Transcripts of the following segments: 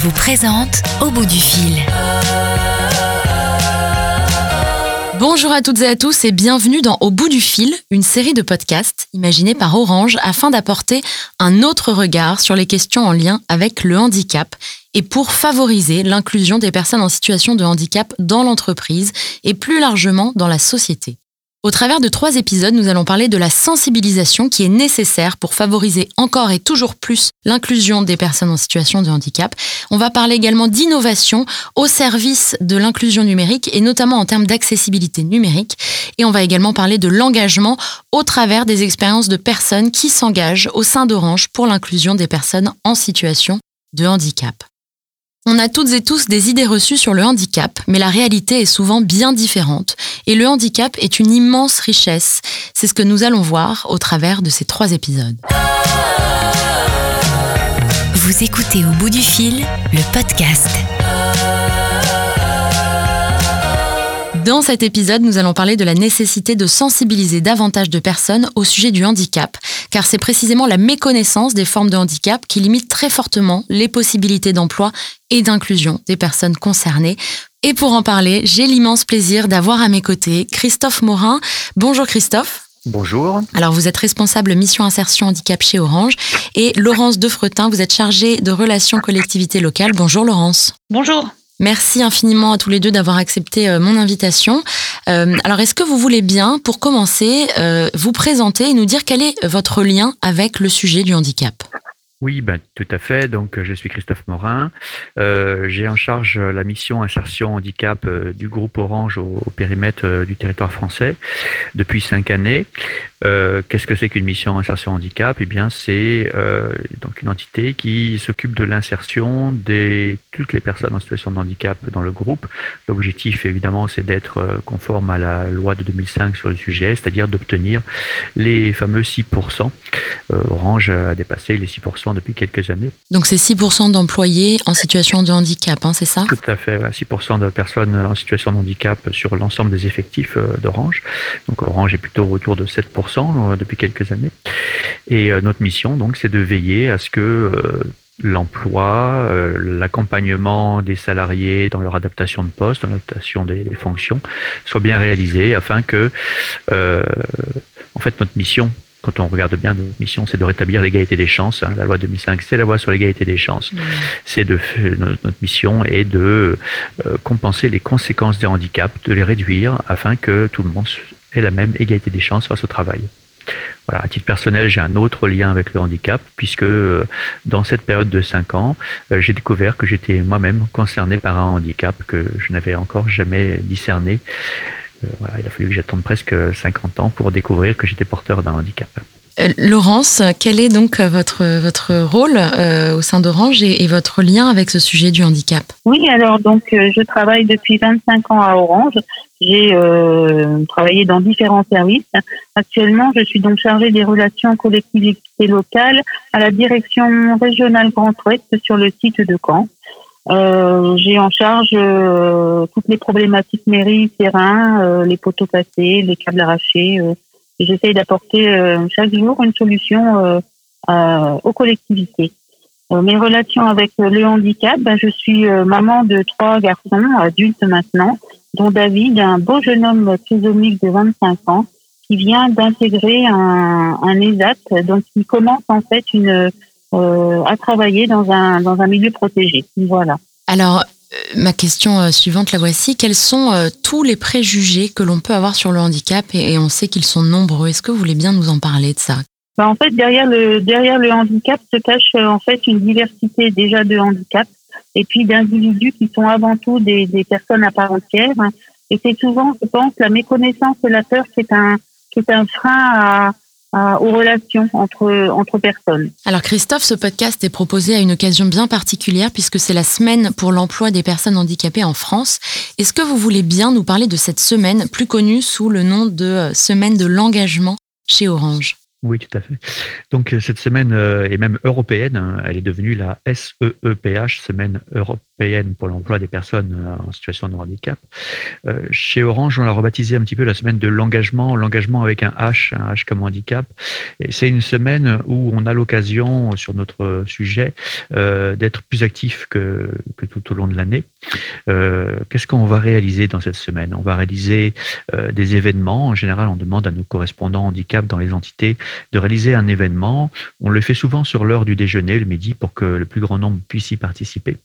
Orange vous présente Au bout du fil. Bonjour à toutes et à tous et bienvenue dans Au bout du fil, une série de podcasts imaginée par Orange afin d'apporter un autre regard sur les questions en lien avec le handicap et pour favoriser l'inclusion des personnes en situation de handicap dans l'entreprise et plus largement dans la société. Au travers de trois épisodes, nous allons parler de la sensibilisation qui est nécessaire pour favoriser encore et toujours plus l'inclusion des personnes en situation de handicap. On va parler également d'innovation au service de l'inclusion numérique et notamment en termes d'accessibilité numérique. Et on va également parler de l'engagement au travers des expériences de personnes qui s'engagent au sein d'Orange pour l'inclusion des personnes en situation de handicap. On a toutes et tous des idées reçues sur le handicap, mais la réalité est souvent bien différente. Et le handicap est une immense richesse. C'est ce que nous allons voir au travers de ces trois épisodes. Vous écoutez au bout du fil le podcast. Dans cet épisode, nous allons parler de la nécessité de sensibiliser davantage de personnes au sujet du handicap, car c'est précisément la méconnaissance des formes de handicap qui limite très fortement les possibilités d'emploi et d'inclusion des personnes concernées. Et pour en parler, j'ai l'immense plaisir d'avoir à mes côtés Christophe Morin. Bonjour Christophe. Bonjour. Alors vous êtes responsable mission insertion handicap chez Orange et Laurence Defretin, vous êtes chargée de relations collectivités locales. Bonjour Laurence. Bonjour. Merci infiniment à tous les deux d'avoir accepté euh, mon invitation. Euh, alors, est-ce que vous voulez bien, pour commencer, euh, vous présenter et nous dire quel est votre lien avec le sujet du handicap? Oui, ben, tout à fait. Donc, je suis Christophe Morin. J'ai en charge la mission insertion handicap du groupe Orange au, périmètre du territoire français depuis cinq années. Euh, qu'est-ce que c'est qu'une mission insertion handicap? Eh bien, c'est euh, donc une entité qui s'occupe de l'insertion de toutes les personnes en situation de handicap dans le groupe. L'objectif, évidemment, c'est d'être euh, conforme à la loi de 2005 sur le sujet, c'est-à-dire d'obtenir les fameux 6%. Orange a dépassé les 6% depuis quelques années. Donc, c'est 6% d'employés en situation de handicap, hein, c'est ça? Tout à fait, 6% de personnes en situation de handicap sur l'ensemble des effectifs d'Orange. Donc, Orange est plutôt autour de 7% euh, depuis quelques années. Et euh, notre mission, donc, c'est de veiller à ce que euh, l'emploi, l'accompagnement des salariés dans leur adaptation de poste, dans l'adaptation des, fonctions, soit bien réalisé afin que, en fait, notre mission, quand on regarde bien notre mission, c'est de rétablir l'égalité des chances. Hein. La loi 2005, c'est la loi sur l'égalité des chances. Mmh. C'est de notre mission est de compenser les conséquences des handicaps, de les réduire afin que tout le monde ait la même égalité des chances face au travail. Voilà, à titre personnel, j'ai un autre lien avec le handicap, puisque euh, dans cette période de 5 ans, euh, j'ai découvert que j'étais moi-même concerné par un handicap que je n'avais encore jamais discerné. Euh, il a fallu que j'attende presque 50 ans pour découvrir que j'étais porteur d'un handicap. Laurence, quel est donc votre, votre rôle au sein d'Orange et, votre lien avec ce sujet du handicap? Oui, alors donc je travaille depuis 25 ans à Orange. J'ai euh, travaillé dans différents services. Actuellement, je suis donc chargée des relations collectivités locales à la direction régionale Grand Ouest sur le site de Caen. Euh, j'ai en charge euh, toutes les problématiques mairie, terrain, euh, les poteaux cassés, les câbles arrachés. J'essaye d'apporter chaque jour une solution aux collectivités. mes relations avec le handicap, ben, je suis maman de trois garçons adultes maintenant dont David, un beau jeune homme trisomique de 25 ans, qui vient d'intégrer un, un ESAT, donc il commence en fait euh, à travailler dans un, dans un milieu protégé. Voilà. Alors, euh, ma question euh, suivante, la voici. Quels sont tous les préjugés que l'on peut avoir sur le handicap et, on sait qu'ils sont nombreux. Est-ce que vous voulez bien nous en parler de ça? Ben, En fait, derrière le, derrière le handicap se cache en fait une diversité déjà de handicap et puis d'individus qui sont avant tout des, des, personnes à part entière. Et c'est souvent, je pense, la méconnaissance et la peur qui est un, qui est un frein à, aux relations entre, entre personnes. Alors Christophe, ce podcast est proposé à une occasion bien particulière puisque c'est la semaine pour l'emploi des personnes handicapées en France. Est-ce que vous voulez bien nous parler de cette semaine, plus connue sous le nom de euh, semaine de l'engagement chez Orange? Oui, tout à fait. Donc euh, cette semaine euh, est même européenne, hein. elle est devenue la SEEPH, Semaine européenne pour l'emploi des personnes en situation de handicap. Chez Orange, on l'a rebaptisé un petit peu la semaine de l'engagement, l'engagement avec un H, un H comme handicap. C'est une semaine où on a l'occasion, sur notre sujet, d'être plus actif que, tout au long de l'année. Qu'est-ce qu'on va réaliser dans cette semaine? On va réaliser des événements. En général, on demande à nos correspondants handicap dans les entités de réaliser un événement. On le fait souvent sur l'heure du déjeuner, le midi, pour que le plus grand nombre puisse y participer.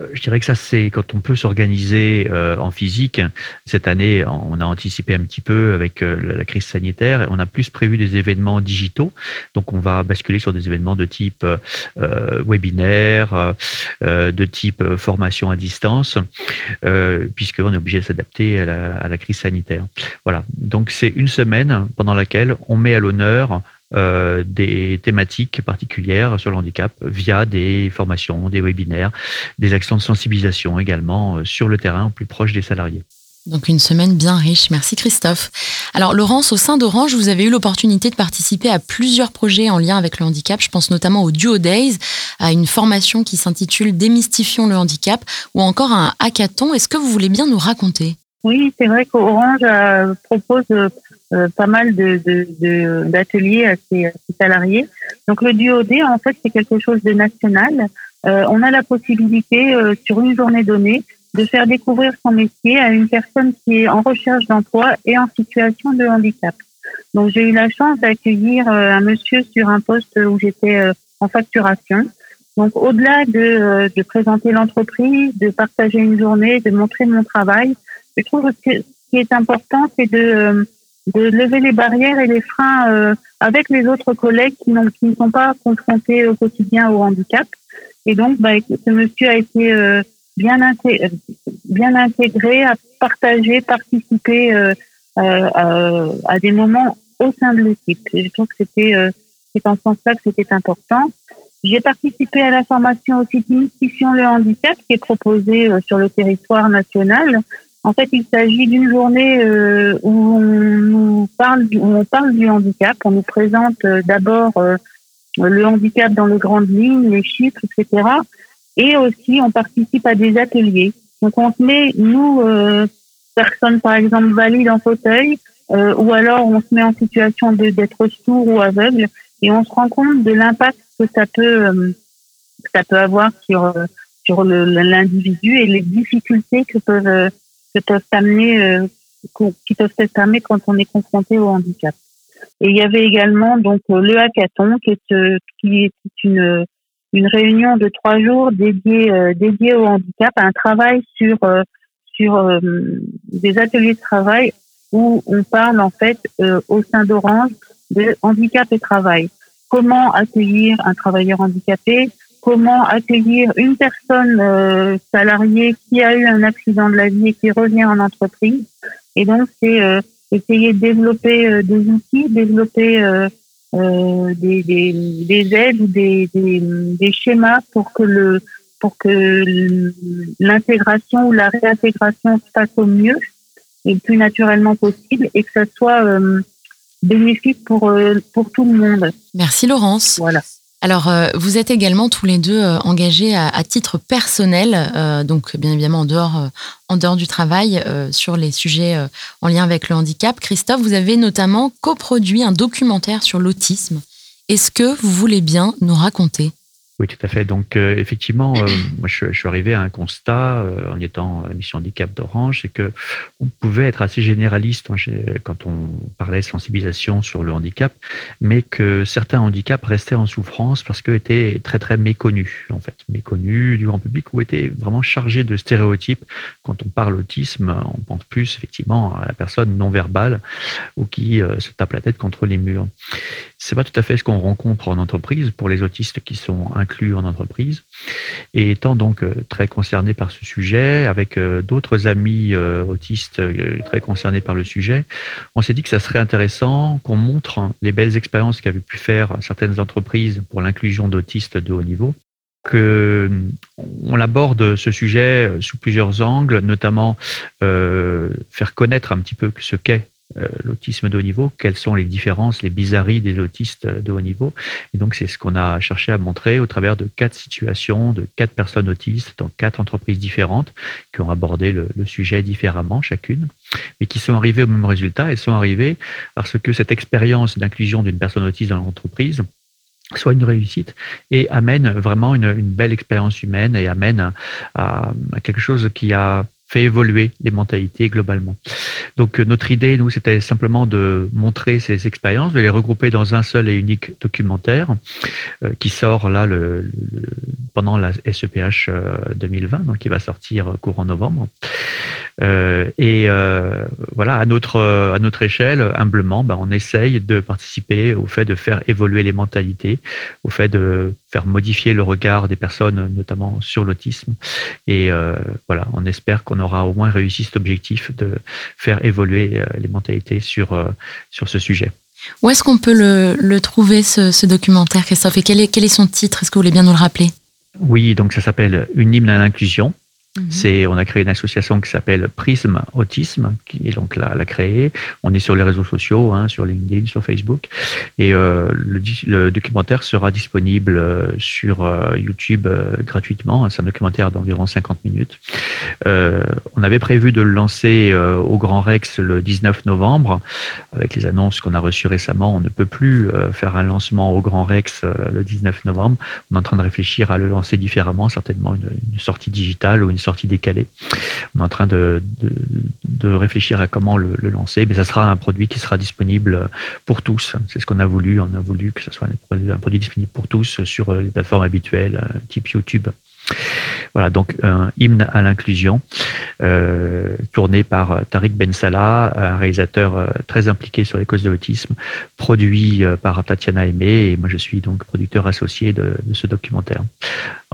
Euh, je dirais que ça, c'est quand on peut s'organiser euh, en physique. Cette année, on a anticipé un petit peu avec euh, la crise sanitaire. On a plus prévu des événements digitaux. Donc, on va basculer sur des événements de type webinaire, de type formation à distance, puisqu'on est obligé de s'adapter à, à la, crise sanitaire. Voilà. Donc, c'est une semaine pendant laquelle on met à l'honneur euh, des thématiques particulières sur le handicap via des formations, des webinaires, des actions de sensibilisation également euh, sur le terrain, plus proche des salariés. Donc une semaine bien riche. Merci Christophe. Alors Laurence, au sein d'Orange, vous avez eu l'opportunité de participer à plusieurs projets en lien avec le handicap. Je pense notamment au Duo Days, à une formation qui s'intitule Démystifions le handicap ou encore à un hackathon. Est-ce que vous voulez bien nous raconter? Oui, c'est vrai qu'Orange euh, propose euh, pas mal de, d'ateliers à, ses, salariés. Donc le duo-D, en fait, c'est quelque chose de national. Euh, on a la possibilité, euh, sur une journée donnée, de faire découvrir son métier à une personne qui est en recherche d'emploi et en situation de handicap. Donc j'ai eu la chance d'accueillir un monsieur sur un poste où j'étais en facturation. Donc au-delà de, de présenter l'entreprise, de partager une journée, de montrer mon travail, je trouve que ce qui est important, c'est de de lever les barrières et les freins euh, avec les autres collègues qui, qui ne sont pas confrontés au quotidien au handicap. Et donc, bah, ce monsieur a été euh, bien, intégré, bien intégré, à partager, participer euh, à, des moments au sein de l'équipe. Je trouve que c'était c'est en ce sens-là que c'était important. J'ai participé à la formation aussi Démystifions le handicap qui est proposée sur le territoire national en fait, il s'agit d'une journée euh, où on parle du handicap. On nous présente euh, d'abord euh, le handicap dans les grandes lignes, les chiffres, etc. Et aussi, on participe à des ateliers. Donc, on se met, nous, personnes par exemple valides en fauteuil, ou alors on se met en situation d'être sourd ou aveugle, et on se rend compte de l'impact que ça peut, que ça peut avoir sur sur l'individu et les difficultés que peuvent que peuvent amener, euh, qui peuvent être amenés quand on est confronté au handicap. Et il y avait également donc euh, le hackathon qui est euh, qui est une une réunion de trois jours dédiée dédiée au handicap, un travail sur sur des ateliers de travail où on parle en fait au sein d'Orange de handicap et travail. Comment accueillir un travailleur handicapé? Comment accueillir une personne euh, salariée qui a eu un accident de la vie et qui revient en entreprise. Et donc, c'est euh, essayer de développer euh, des outils, développer des, des, des, aides ou des, des, des, schémas pour que le pour que l'intégration ou la réintégration se fasse au mieux et le plus naturellement possible et que ça soit bénéfique pour pour tout le monde. Merci Laurence. Voilà. Alors, euh, vous êtes également tous les deux euh, engagés à, titre personnel, euh, donc bien évidemment en dehors, en dehors du travail, sur les sujets en lien avec le handicap. Christophe, vous avez notamment coproduit un documentaire sur l'autisme. Est-ce que vous voulez bien nous raconter? Oui, tout à fait. Donc, euh, effectivement, euh, moi, je, suis arrivé à un constat euh, en étant à la mission handicap d'Orange, c'est que on pouvait être assez généraliste quand on parlait sensibilisation sur le handicap, mais que certains handicaps restaient en souffrance parce qu'ils étaient très très méconnus, en fait, méconnus du grand public ou étaient vraiment chargés de stéréotypes. Quand on parle autisme, on pense plus effectivement à la personne non verbale ou qui se tape la tête contre les murs. C'est pas tout à fait ce qu'on rencontre en entreprise pour les autistes qui sont inclus en entreprise. Et étant donc euh, très concerné par ce sujet, avec euh, d'autres amis euh, autistes très concernés par le sujet, on s'est dit que ça serait intéressant qu'on montre les belles expériences qu'avaient pu faire certaines entreprises pour l'inclusion d'autistes de haut niveau que on aborde ce sujet sous plusieurs angles, notamment faire connaître un petit peu ce qu'est l'autisme de haut niveau, quelles sont les différences, les bizarreries des autistes de haut niveau. Et donc, c'est ce qu'on a cherché à montrer au travers de quatre situations, de quatre personnes autistes dans quatre entreprises différentes qui ont abordé le, sujet différemment chacune, mais qui sont arrivées au même résultat. Elles sont arrivées parce que cette expérience d'inclusion d'une personne autiste dans l'entreprise soit une réussite et amène vraiment une, belle expérience humaine et amène à, quelque chose qui a fait évoluer les mentalités globalement. Donc euh, notre idée, nous, c'était simplement de montrer ces expériences, de les regrouper dans un seul et unique documentaire euh, qui sort là le, le, pendant la SEPH 2020, euh, donc qui va sortir courant novembre. Euh, et euh, voilà, à notre à notre échelle, humblement, ben, on essaye de participer au fait de faire évoluer les mentalités, au fait de faire modifier le regard des personnes, notamment sur l'autisme. Et euh, voilà, on espère qu'on aura au moins réussi cet objectif de faire évoluer les mentalités sur sur ce sujet. Où est-ce qu'on peut le, le trouver ce, ce, documentaire, Christophe? Et quel est, quel est son titre? Est-ce que vous voulez bien nous le rappeler? Oui, donc ça s'appelle Une hymne à l'inclusion. Mhm. C'est, on a créé une association qui s'appelle Prisme Autisme, qui est donc là, l'a créée. On est sur les réseaux sociaux, hein, sur LinkedIn, sur Facebook, et euh, le, documentaire sera disponible euh, sur euh, YouTube gratuitement. C'est un documentaire d'environ 50 minutes. On avait prévu de le lancer au Grand Rex le 19 novembre. Avec les annonces qu'on a reçues récemment, on ne peut plus faire un lancement au Grand Rex le 19 novembre. On est en train de réfléchir à le lancer différemment, certainement une, une sortie digitale ou une sortie décalée. On est en train de, réfléchir à comment le, le, lancer, mais ça sera un produit qui sera disponible pour tous. C'est ce qu'on a voulu. On a voulu que ce soit un produit disponible pour tous sur les plateformes habituelles, type YouTube. Voilà, donc un hymne à l'inclusion, euh, tourné par Tariq Ben Salah, un réalisateur euh, très impliqué sur les causes de l'autisme, produit euh, par Tatiana Aimé, et moi je suis donc producteur associé de, ce documentaire.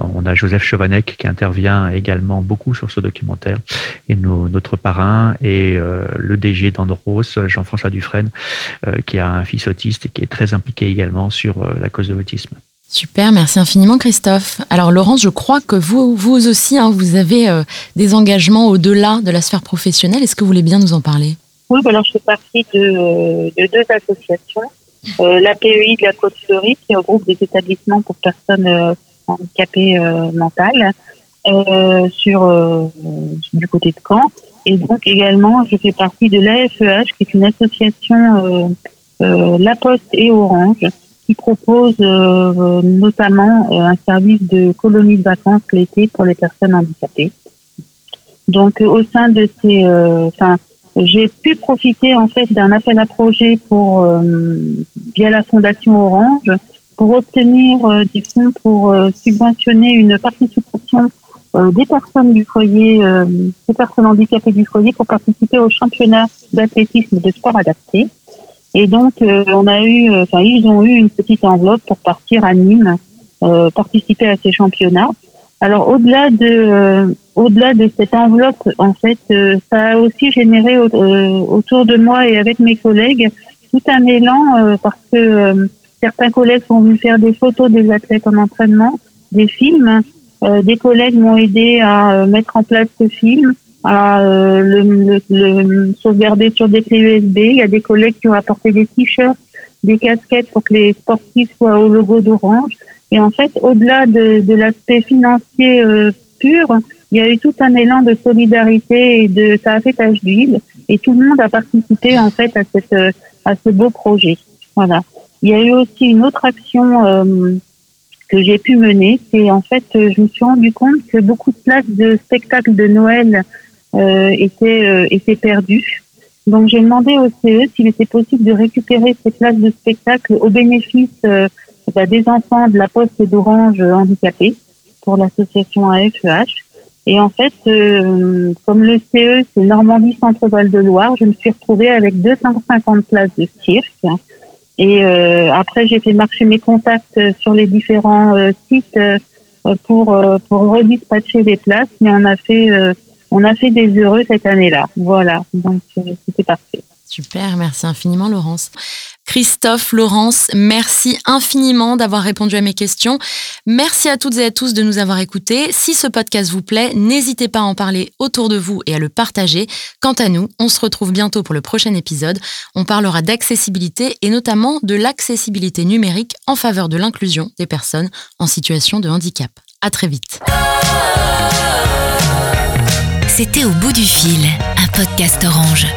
On a Joseph Chevanec qui intervient également beaucoup sur ce documentaire, et notre parrain euh, le DG d'Andros, Jean-François Dufresne, euh, qui a un fils autiste et qui est très impliqué également sur euh, la cause de l'autisme. Super, merci infiniment Christophe. Alors Laurence, je crois que vous, vous aussi, hein, vous avez euh, des engagements au-delà de la sphère professionnelle. Est-ce que vous voulez bien nous en parler? Oui, alors je fais partie de, de deux associations. Euh, la PEI de la Côte Fleurie, qui regroupe des établissements pour personnes euh, handicapées euh, mentales, sur du côté de Caen. Et donc également, je fais partie de l'AFEH, qui est une association La Poste et Orange, qui propose euh, notamment euh, un service de colonie de vacances l'été pour les personnes handicapées. Donc au sein de ces, enfin, j'ai pu profiter en fait d'un appel à projet pour via la fondation Orange pour obtenir des fonds pour subventionner une participation des personnes du foyer, des personnes handicapées du foyer pour participer au championnat d'athlétisme de sport adapté. Et donc, euh, on a eu, enfin, ils ont eu une petite enveloppe pour partir à Nîmes, euh, participer à ces championnats. Alors, au-delà de, euh, au-delà de cette enveloppe, en fait, ça a aussi généré autour de moi et avec mes collègues tout un élan parce que certains collègues sont venus faire des photos des athlètes en entraînement, des films. des collègues m'ont aidé à mettre en place ce film à euh, le, le, le, sauvegarder sur des clés USB. Il y a des collègues qui ont apporté des t-shirts, des casquettes pour que les sportifs soient au logo d'Orange. Et en fait, au-delà de, de l'aspect financier euh, pur, il y a eu tout un élan de solidarité et de ça a fait tache d'huile. Et tout le monde a participé en fait à cette à ce beau projet. Voilà. Il y a eu aussi une autre action euh, que j'ai pu mener, c'est en fait, je me suis rendu compte que beaucoup de places de spectacles de Noël euh, était, euh, était perdu. Donc j'ai demandé au CE s'il était possible de récupérer ces places de spectacle au bénéfice euh, bah, des enfants de la Poste d'Orange handicapés pour l'association AFEH. Et en fait, euh, comme le CE, c'est Normandie Centre-Val de Loire, je me suis retrouvée avec 250 places de cirque. Et euh, après, j'ai fait marcher mes contacts sur les différents euh, sites pour, pour redispatcher les places, mais on a fait on a fait des heureux cette année-là. Voilà, donc c'était parfait. Super, merci infiniment Laurence. Christophe, Laurence, merci infiniment d'avoir répondu à mes questions. Merci à toutes et à tous de nous avoir écoutés. Si ce podcast vous plaît, n'hésitez pas à en parler autour de vous et à le partager. Quant à nous, on se retrouve bientôt pour le prochain épisode. On parlera d'accessibilité et notamment de l'accessibilité numérique en faveur de l'inclusion des personnes en situation de handicap. À très vite. C'était au bout du fil, un podcast orange.